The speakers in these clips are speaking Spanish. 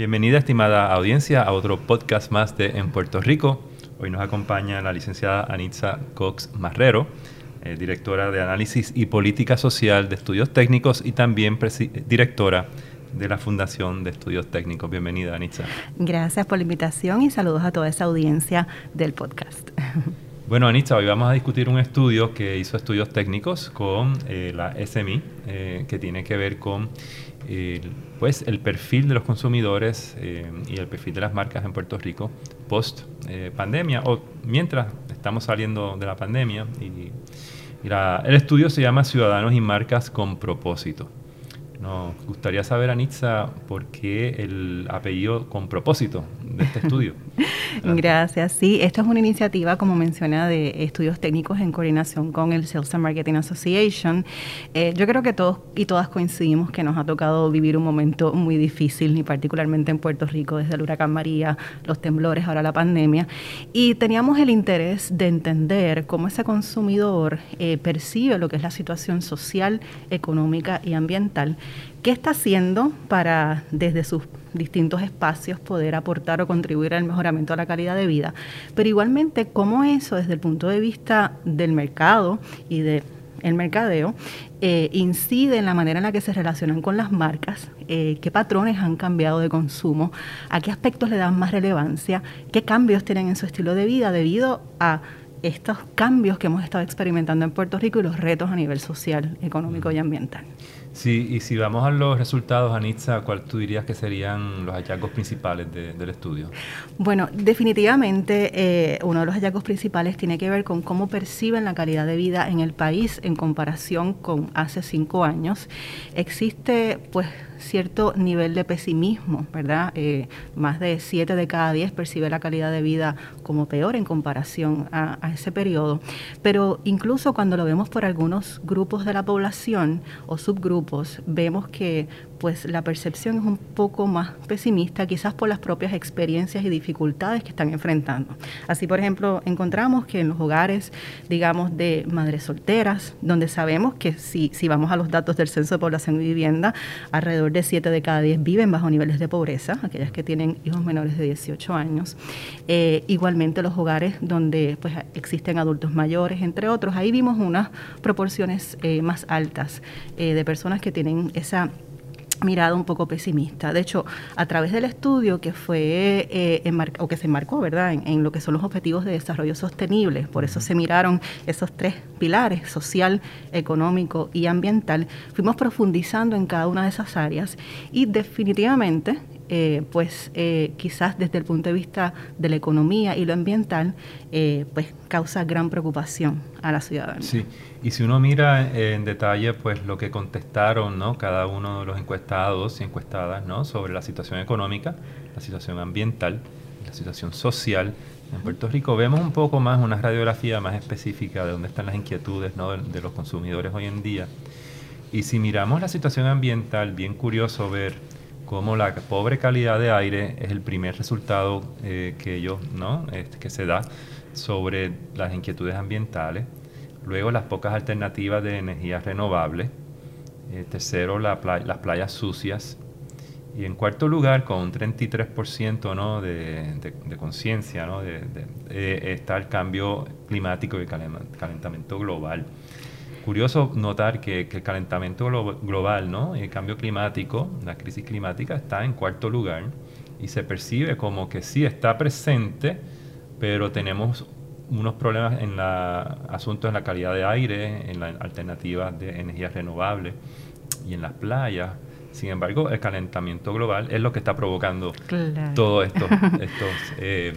Bienvenida, estimada audiencia, a otro podcast más de En Puerto Rico. Hoy nos acompaña la licenciada Anitza Cox Marrero, eh, directora de Análisis y Política Social de Estudios Técnicos y también directora de la Fundación de Estudios Técnicos. Bienvenida, Anitza. Gracias por la invitación y saludos a toda esa audiencia del podcast. Bueno, Anitza, hoy vamos a discutir un estudio que hizo Estudios Técnicos con eh, la SMI, eh, que tiene que ver con pues, el perfil de los consumidores y el perfil de las marcas en Puerto Rico post pandemia o mientras estamos saliendo de la pandemia. Y, el estudio se llama Ciudadanos y Marcas con Propósito. Nos gustaría saber, Anitza, por qué el apellido con propósito de este estudio. Gracias. Sí, esta es una iniciativa, como menciona, de estudios técnicos en coordinación con el Sales and Marketing Association. Eh, yo creo que todos y todas coincidimos que nos ha tocado vivir un momento muy difícil, y particularmente en Puerto Rico, desde el huracán María, los temblores, ahora la pandemia. Y teníamos el interés de entender cómo ese consumidor eh, percibe lo que es la situación social, económica y ambiental ¿Qué está haciendo para, desde sus distintos espacios, poder aportar o contribuir al mejoramiento de la calidad de vida? Pero igualmente, ¿cómo eso, desde el punto de vista del mercado y del mercadeo, eh, incide en la manera en la que se relacionan con las marcas, eh, qué patrones han cambiado de consumo, a qué aspectos le dan más relevancia, qué cambios tienen en su estilo de vida debido a estos cambios que hemos estado experimentando en Puerto Rico y los retos a nivel social, económico y ambiental. Sí, y si vamos a los resultados, Anitza, ¿cuál tú dirías que serían los hallazgos principales del estudio? Bueno, definitivamente eh, uno de los hallazgos principales tiene que ver con cómo perciben la calidad de vida en el país en comparación con hace cinco años. Existe, pues, cierto nivel de pesimismo, ¿verdad? Eh, más de 7 de cada 10 percibe la calidad de vida como peor en comparación a, ese periodo. Pero incluso cuando lo vemos por algunos grupos de la población o subgrupos, vemos que pues la percepción es un poco más pesimista, quizás por las propias experiencias y dificultades que están enfrentando. Así, por ejemplo, encontramos que en los hogares, digamos, de madres solteras, donde sabemos que si, si vamos a los datos del Censo de Población y Vivienda, alrededor de 7 de cada 10 viven bajo niveles de pobreza, aquellas que tienen hijos menores de 18 años. Eh, igualmente los hogares donde pues, existen adultos mayores, entre otros, ahí vimos unas proporciones eh, más altas eh, de personas que tienen esa mirada un poco pesimista. De hecho, a través del estudio que fue eh, o que se enmarcó, ¿verdad?, en, lo que son los objetivos de desarrollo sostenible, por eso se miraron esos tres pilares, social, económico y ambiental, fuimos profundizando en cada una de esas áreas y definitivamente eh, pues eh, quizás desde el punto de vista de la economía y lo ambiental, eh, pues causa gran preocupación a la ciudadanía. Sí, y si uno mira en detalle, pues lo que contestaron, ¿no? Cada uno de los encuestados y encuestadas, ¿no? Sobre la situación económica, la situación ambiental, la situación social en Puerto Rico, vemos un poco más una radiografía más específica de dónde están las inquietudes, ¿no? de los consumidores hoy en día. Y si miramos la situación ambiental, bien curioso ver como la pobre calidad de aire es el primer resultado eh, que ellos, ¿no? Este, que se da sobre las inquietudes ambientales. Luego las pocas alternativas de energías renovables. Eh, tercero, las playas sucias. Y en cuarto lugar, con un 33% ¿no? de, de, conciencia, ¿no? de, está el cambio climático y el calentamiento global curioso notar que, el calentamiento global, ¿no? el cambio climático, la crisis climática está en cuarto lugar y se percibe como que sí está presente, pero tenemos unos problemas en la asuntos en la calidad de aire, en las alternativas de energías renovables y en las playas. Sin embargo, el calentamiento global es lo que está provocando todos estos, estos eh,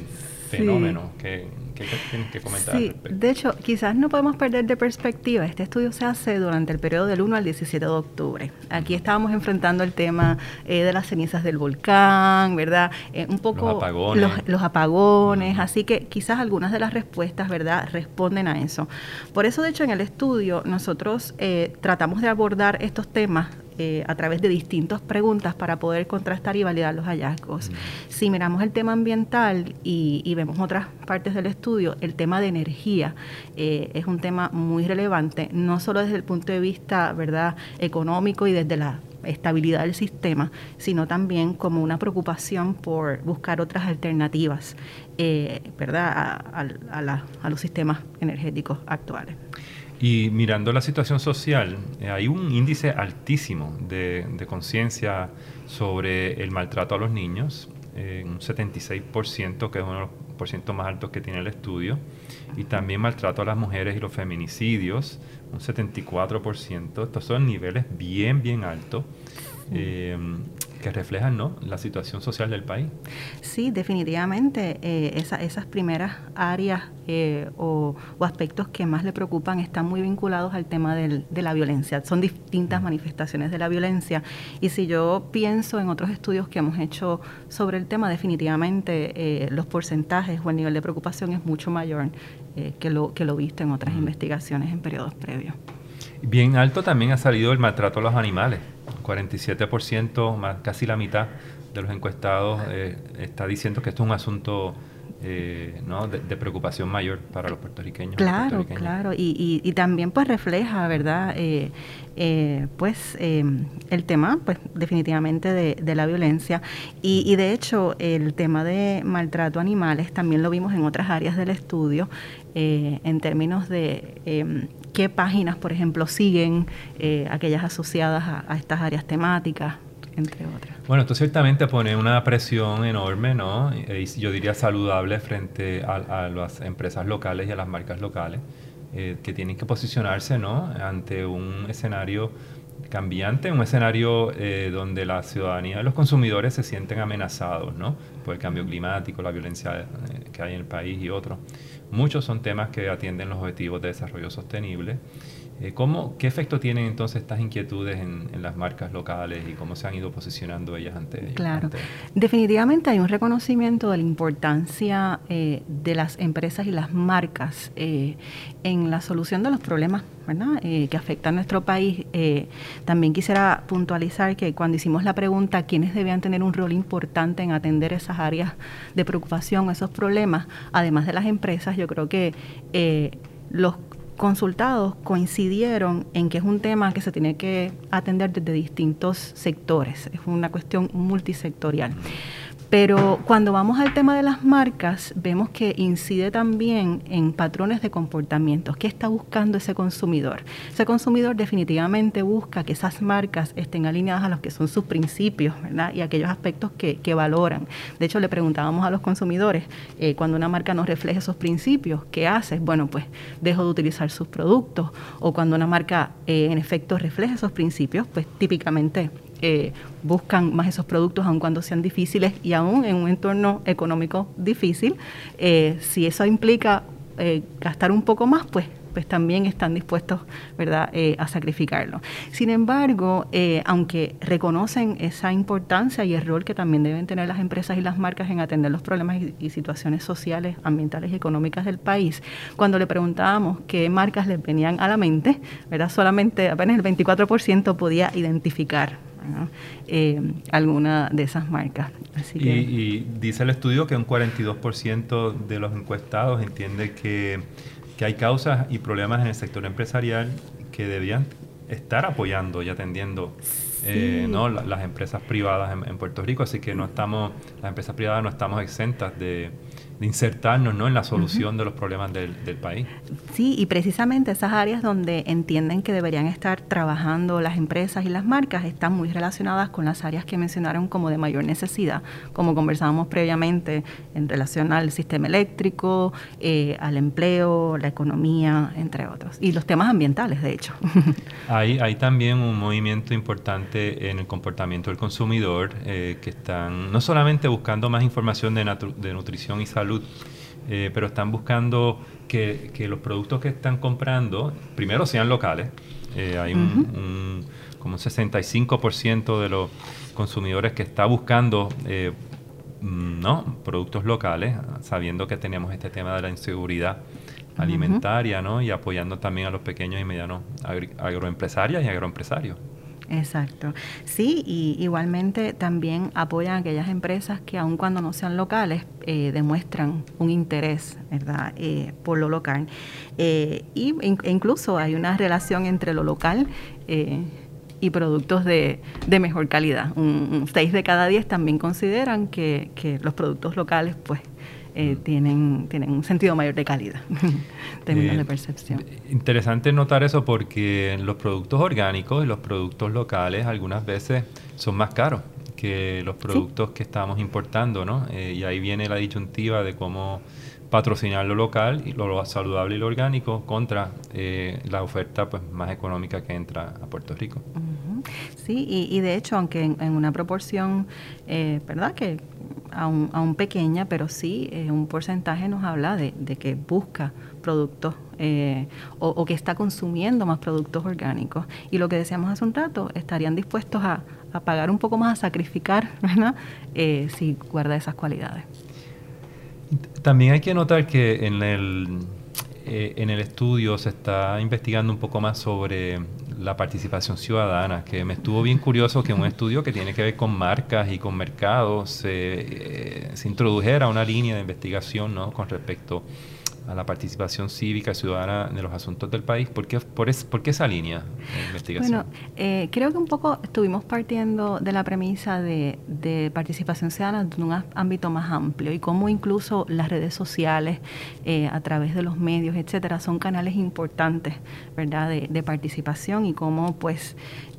fenómenos que ¿Qué, tienes que comentar? Sí, de hecho, quizás no podemos perder de perspectiva. Este estudio se hace durante el periodo del 1 al 17 de octubre. Aquí estábamos enfrentando el tema eh, de las cenizas del volcán, ¿verdad? Eh, un poco los apagones. Los, apagones Así que quizás algunas de las respuestas, ¿verdad?, responden a eso. Por eso, de hecho, en el estudio nosotros eh, tratamos de abordar estos temas eh, a través de distintas preguntas para poder contrastar y validar los hallazgos. Si miramos el tema ambiental y, vemos otras partes del estudio, el tema de energía eh, es un tema muy relevante, no solo desde el punto de vista verdad económico y desde la estabilidad del sistema, sino también como una preocupación por buscar otras alternativas, eh, ¿verdad?, a, los sistemas energéticos actuales. Y mirando la situación social, eh, hay un índice altísimo de, conciencia sobre el maltrato a los niños, eh, un 76%, que es uno porcientos más altos que tiene el estudio, y también maltrato a las mujeres y los feminicidios, un 74%. Estos son niveles bien, bien altos. Eh, que reflejan ¿no? la situación social del país. Sí, definitivamente eh, esas primeras áreas eh, o, aspectos que más le preocupan están muy vinculados al tema del, de la violencia. Son distintas manifestaciones de la violencia y si yo pienso en otros estudios que hemos hecho sobre el tema, definitivamente eh, los porcentajes o el nivel de preocupación es mucho mayor que, lo, que lo visto en otras investigaciones en periodos previos. Bien alto también ha salido el maltrato a los animales. 47%, más casi la mitad de los encuestados eh, está diciendo que esto es un asunto eh, ¿no? de, preocupación mayor para los puertorriqueños. Claro, claro, y, y, también pues refleja, ¿verdad? Eh, pues el tema, pues definitivamente de, de la violencia y, y, de hecho el tema de maltrato a animales también lo vimos en otras áreas del estudio en términos de em, qué páginas, por ejemplo, siguen eh, aquellas asociadas a, estas áreas temáticas, entre otras. Bueno, esto ciertamente pone una presión enorme, ¿no? yo diría saludable frente a, las empresas locales y a las marcas locales, eh, que tienen que posicionarse, ¿no? Ante un escenario cambiante, un escenario eh, donde la ciudadanía y los consumidores se sienten amenazados, ¿no? Por el cambio climático, la violencia que hay en el país y otros. Muchos son temas que atienden los objetivos de desarrollo sostenible. Eh, ¿cómo, ¿Qué efecto tienen entonces estas inquietudes en, las marcas locales y cómo se han ido posicionando ellas ante ellas? Claro, definitivamente hay un reconocimiento de la importancia eh, de las empresas y las marcas eh, en la solución de los problemas que afectan a nuestro país. también quisiera puntualizar que cuando hicimos la pregunta quiénes debían tener un rol importante en atender esas áreas de preocupación, esos problemas, además de las empresas, yo creo que los consultados coincidieron en que es un tema que se tiene que atender desde distintos sectores, es una cuestión multisectorial. Pero cuando vamos al tema de las marcas, vemos que incide también en patrones de comportamientos. ¿Qué está buscando ese consumidor? Ese consumidor definitivamente busca que esas marcas estén alineadas a los que son sus principios ¿verdad? y aquellos aspectos que, valoran. De hecho, le preguntábamos a los consumidores, eh, cuando una marca no refleja esos principios, ¿qué haces? Bueno, pues dejo de utilizar sus productos. O cuando una marca eh, en efecto refleja esos principios, pues típicamente buscan más esos productos aun cuando sean difíciles y aún en un entorno económico difícil. Eh, si eso implica eh, gastar un poco más, pues pues también están dispuestos ¿verdad? Eh, a sacrificarlo. Sin embargo, aunque reconocen esa importancia y el rol que también deben tener las empresas y las marcas en atender los problemas y, situaciones sociales, ambientales y económicas del país, cuando le preguntábamos qué marcas les venían a la mente, ¿verdad? solamente apenas el 24% podía identificar eh, alguna de esas marcas. y, dice el estudio que un 42% de los encuestados entiende que, hay causas y problemas en el sector empresarial que debían estar apoyando y atendiendo eh, ¿no? las empresas privadas en, en, Puerto Rico, así que no estamos, las empresas privadas no estamos exentas de, de insertarnos ¿no? en la solución de los problemas del, país. Sí, y precisamente esas áreas donde entienden que deberían estar trabajando las empresas y las marcas están muy relacionadas con las áreas que mencionaron como de mayor necesidad, como conversábamos previamente en relación al sistema eléctrico, eh, al empleo, la economía, entre otros, y los temas ambientales, de hecho. hay, hay también un movimiento importante en el comportamiento del consumidor, eh, que están no solamente buscando más información de, de nutrición y salud, eh, pero están buscando que, los productos que están comprando, primero sean locales. Eh, hay un, como un 65% de los consumidores que está buscando eh, mm, ¿no? productos locales, sabiendo que tenemos este tema de la inseguridad alimentaria ¿no? y apoyando también a los pequeños y medianos agroempresarias y agroempresarios. Exacto. Sí, y igualmente también apoyan a aquellas empresas que aun cuando no sean locales eh, demuestran un interés, ¿verdad?, eh, por lo local. Eh, y e incluso hay una relación entre lo local y productos de, mejor calidad. Un, 6 de cada 10 también consideran que, los productos locales pues eh, mm. tienen, tienen un sentido mayor de calidad en términos de percepción. Interesante notar eso porque los productos orgánicos y los productos locales algunas veces son más caros que los productos que estamos importando, ¿no? Eh, y ahí viene la disyuntiva de cómo patrocinar lo local y lo, saludable y lo orgánico contra eh, la oferta pues más económica que entra a Puerto Rico. Sí, y, de hecho, aunque en, una proporción, eh, ¿verdad? Que aún, aún, pequeña, pero sí un porcentaje nos habla de, que busca productos o, o, que está consumiendo más productos orgánicos. Y lo que decíamos hace un rato, estarían dispuestos a, pagar un poco más, a sacrificar, ¿verdad? Eh, si guarda esas cualidades. También hay que notar que en el, eh, en el estudio se está investigando un poco más sobre la participación ciudadana, que me estuvo bien curioso que un estudio que tiene que ver con marcas y con mercados se, eh, introdujera una línea de investigación ¿no? con respecto la participación cívica ciudadana de los asuntos del país. ¿Por qué, por, esa línea de investigación? Bueno, eh, creo que un poco estuvimos partiendo de la premisa de, participación ciudadana en un ámbito más amplio y cómo incluso las redes sociales, eh, a través de los medios, etcétera, son canales importantes, ¿verdad?, de, de participación y cómo, pues,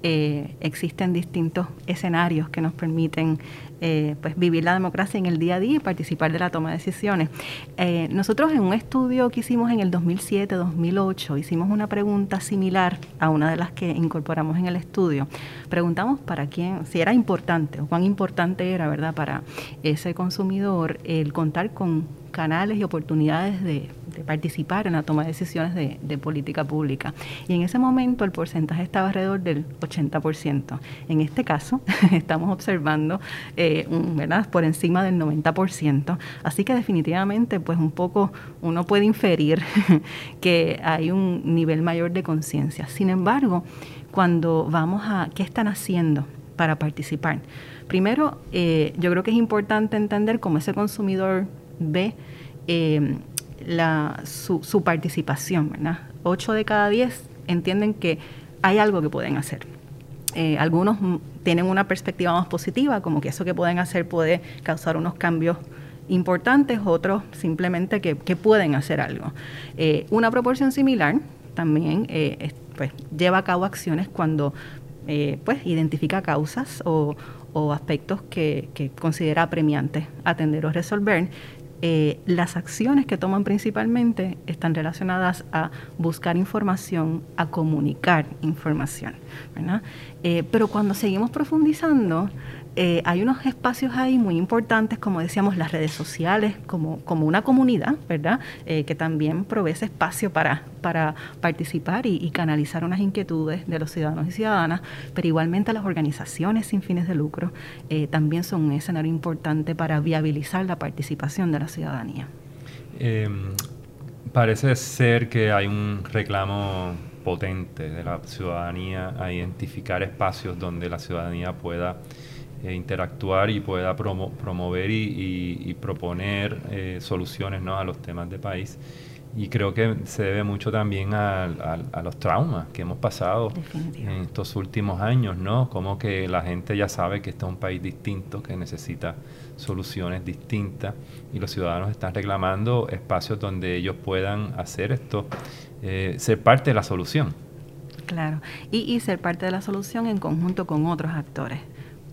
eh, existen distintos escenarios que nos permiten eh, pues vivir la democracia en el día a día y participar de la toma de decisiones. Eh, nosotros en un estudio que hicimos en el 2007-2008 hicimos una pregunta similar a una de las que incorporamos en el estudio. Preguntamos para quién, si era importante o cuán importante era, ¿verdad?, para ese consumidor el contar con canales y oportunidades de, participar en la toma de decisiones de, política pública. Y en ese momento el porcentaje estaba alrededor del 80%. En este caso estamos observando eh, ¿verdad? por encima del 90%. Así que definitivamente pues un poco uno puede inferir que hay un nivel mayor de conciencia. Sin embargo, cuando vamos a qué están haciendo para participar. Primero, eh, yo creo que es importante entender cómo ese consumidor ve eh, la, su, participación, ¿verdad? Ocho de cada diez entienden que hay algo que pueden hacer. Eh, algunos tienen una perspectiva más positiva, como que eso que pueden hacer puede causar unos cambios importantes, otros simplemente que, pueden hacer algo. Eh, una proporción similar también pues, lleva a cabo acciones cuando pues, identifica causas o, aspectos que, que, considera apremiantes atender o resolver eh, las acciones que toman principalmente están relacionadas a buscar información, a comunicar información. Eh, pero cuando seguimos profundizando, eh, hay unos espacios ahí muy importantes, como decíamos, las redes sociales, como, como una comunidad, ¿verdad? Eh, que también provee ese espacio para, para participar y, canalizar unas inquietudes de los ciudadanos y ciudadanas, pero igualmente las organizaciones sin fines de lucro eh, también son un escenario importante para viabilizar la participación de la ciudadanía. Em, parece ser que hay un reclamo potente de la ciudadanía a identificar espacios donde la ciudadanía pueda eh, interactuar y pueda promover y, proponer eh, soluciones ¿no? a los temas de país. Y creo que se debe mucho también a, los traumas que hemos pasado en estos últimos años, ¿no? Como que la gente ya sabe que este es un país distinto, que necesita soluciones distintas y los ciudadanos están reclamando espacios donde ellos puedan hacer esto, eh, ser parte de la solución. Claro, y, y ser parte de la solución en conjunto con otros actores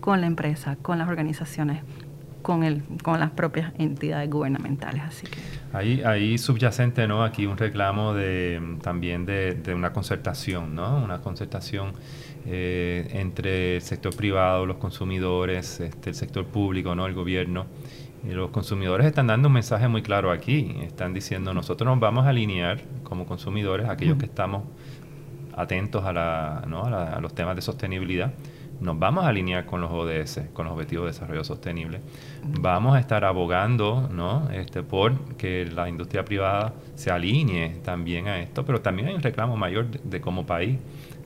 con la empresa, con las organizaciones, con, el, con las propias entidades gubernamentales. Así que. Ahí, ahí subyacente, ¿no? Aquí un reclamo de, también de, una concertación, ¿no? Una concertación eh, entre el sector privado, los consumidores, este, el sector público, ¿no? El gobierno. Y los consumidores están dando un mensaje muy claro aquí. Están diciendo, nosotros nos vamos a alinear como consumidores, aquellos que estamos atentos a, la, ¿no? a los temas de sostenibilidad nos vamos a alinear con los ODS, con los Objetivos de Desarrollo Sostenible. Vamos a estar abogando ¿no? este, por que la industria privada se alinee también a esto, pero también hay un reclamo mayor de, como país.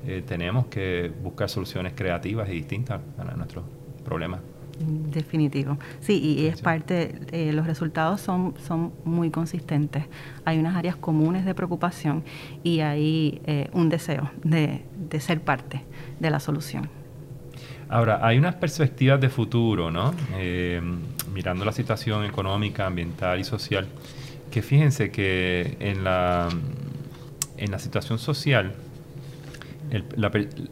Eh, tenemos que buscar soluciones creativas y distintas para nuestros problemas. Definitivo. Sí, y es parte, eh, los resultados son, son muy consistentes. Hay unas áreas comunes de preocupación y hay eh, un deseo de, de ser parte de la solución. Ahora, hay unas perspectivas de futuro, ¿no? Eh, mirando la situación económica, ambiental y social, que fíjense que en la, en la situación social, el,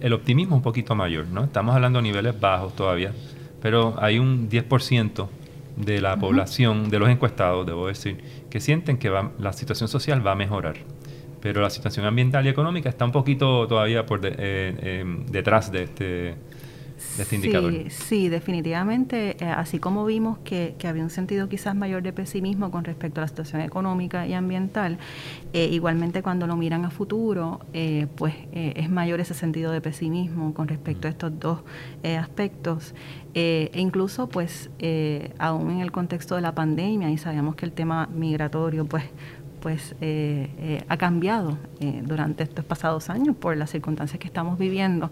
el optimismo es un poquito mayor, ¿no? Estamos hablando de niveles bajos todavía, pero hay un 10% de la población, de los encuestados, debo decir, que sienten que va, la situación social va a mejorar. Pero la situación ambiental y económica está un poquito todavía por eh, eh, detrás de este, este indicador. Sí, definitivamente, eh, así como vimos que, había un sentido quizás mayor de pesimismo con respecto a la situación económica y ambiental, eh, igualmente cuando lo miran a futuro, eh, pues es mayor ese sentido de pesimismo con respecto a estos dos aspectos. e incluso, pues, aún en el contexto de la pandemia, y sabíamos que el tema migratorio, pues, pues eh, eh, ha cambiado eh, durante estos pasados años por las circunstancias que estamos viviendo.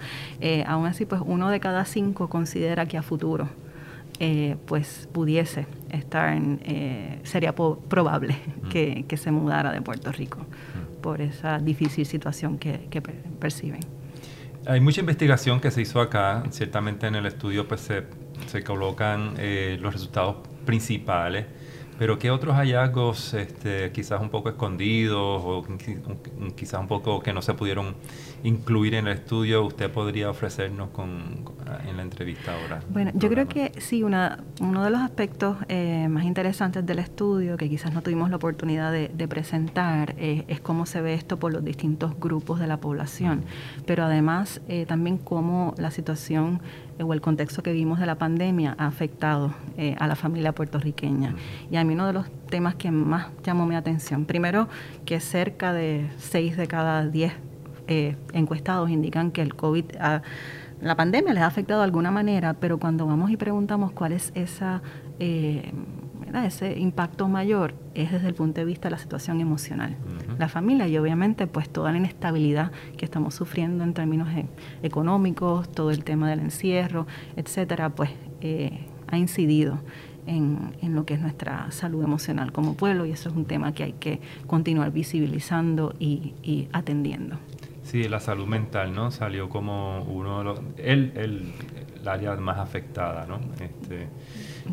aún así, pues uno de cada cinco considera que a futuro pues pudiese estar, en, sería probable mm. que, se mudara de Puerto Rico mm. por esa difícil situación que, que perciben. Hay mucha investigación que se hizo acá, ciertamente en el estudio pues se, se colocan los resultados principales pero ¿qué otros hallazgos, este, quizás un poco escondidos o quizás un poco que no se pudieron incluir en el estudio, usted podría ofrecernos con, en la entrevista ahora? Bueno, yo creo que sí, una, uno de los aspectos eh, más interesantes del estudio, que quizás no tuvimos la oportunidad de, presentar, eh, es cómo se ve esto por los distintos grupos de la población, pero además eh, también cómo la situación o el contexto que vimos de la pandemia ha afectado eh, a la familia puertorriqueña. Y a mí uno de los temas que más llamó mi atención, primero que cerca de 6 de cada 10 eh, encuestados indican que el COVID, la pandemia les ha afectado de alguna manera, pero cuando vamos y preguntamos cuál es esa... Eh, ese impacto mayor es desde el punto de vista de la situación emocional. La familia y obviamente pues toda la inestabilidad que estamos sufriendo en términos económicos, todo el tema del encierro, etcétera, pues eh, ha incidido en, lo que es nuestra salud emocional como pueblo y eso es un tema que hay que continuar visibilizando y, atendiendo. Sí, la salud mental, ¿no? Salió como uno de los... El, el, el área más afectada, ¿no? Este,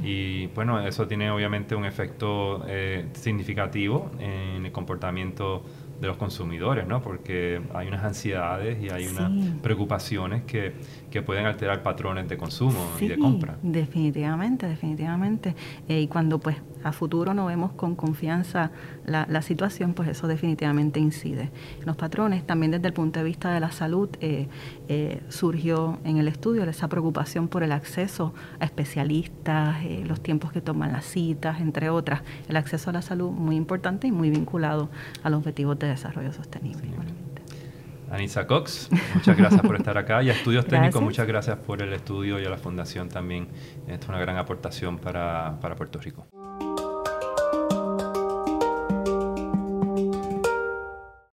y bueno, eso tiene obviamente un efecto eh, significativo en el comportamiento de los consumidores, ¿no? Porque hay unas ansiedades y hay unas preocupaciones que, que, pueden alterar patrones de consumo y de compra. Definitivamente, definitivamente. Eh, y cuando pues a futuro no vemos con confianza la, la, situación, pues eso definitivamente incide. Los patrones, también desde el punto de vista de la salud, eh, eh, surgió en el estudio esa preocupación por el acceso a especialistas, los tiempos que toman las citas, entre otras. El acceso a la salud muy importante y muy vinculado a los objetivos de desarrollo sostenible. Anisa Cox, muchas gracias por estar acá. Y a Estudios Técnicos, muchas gracias por el estudio y a la Fundación también. Esto es una gran aportación para, para Puerto Rico.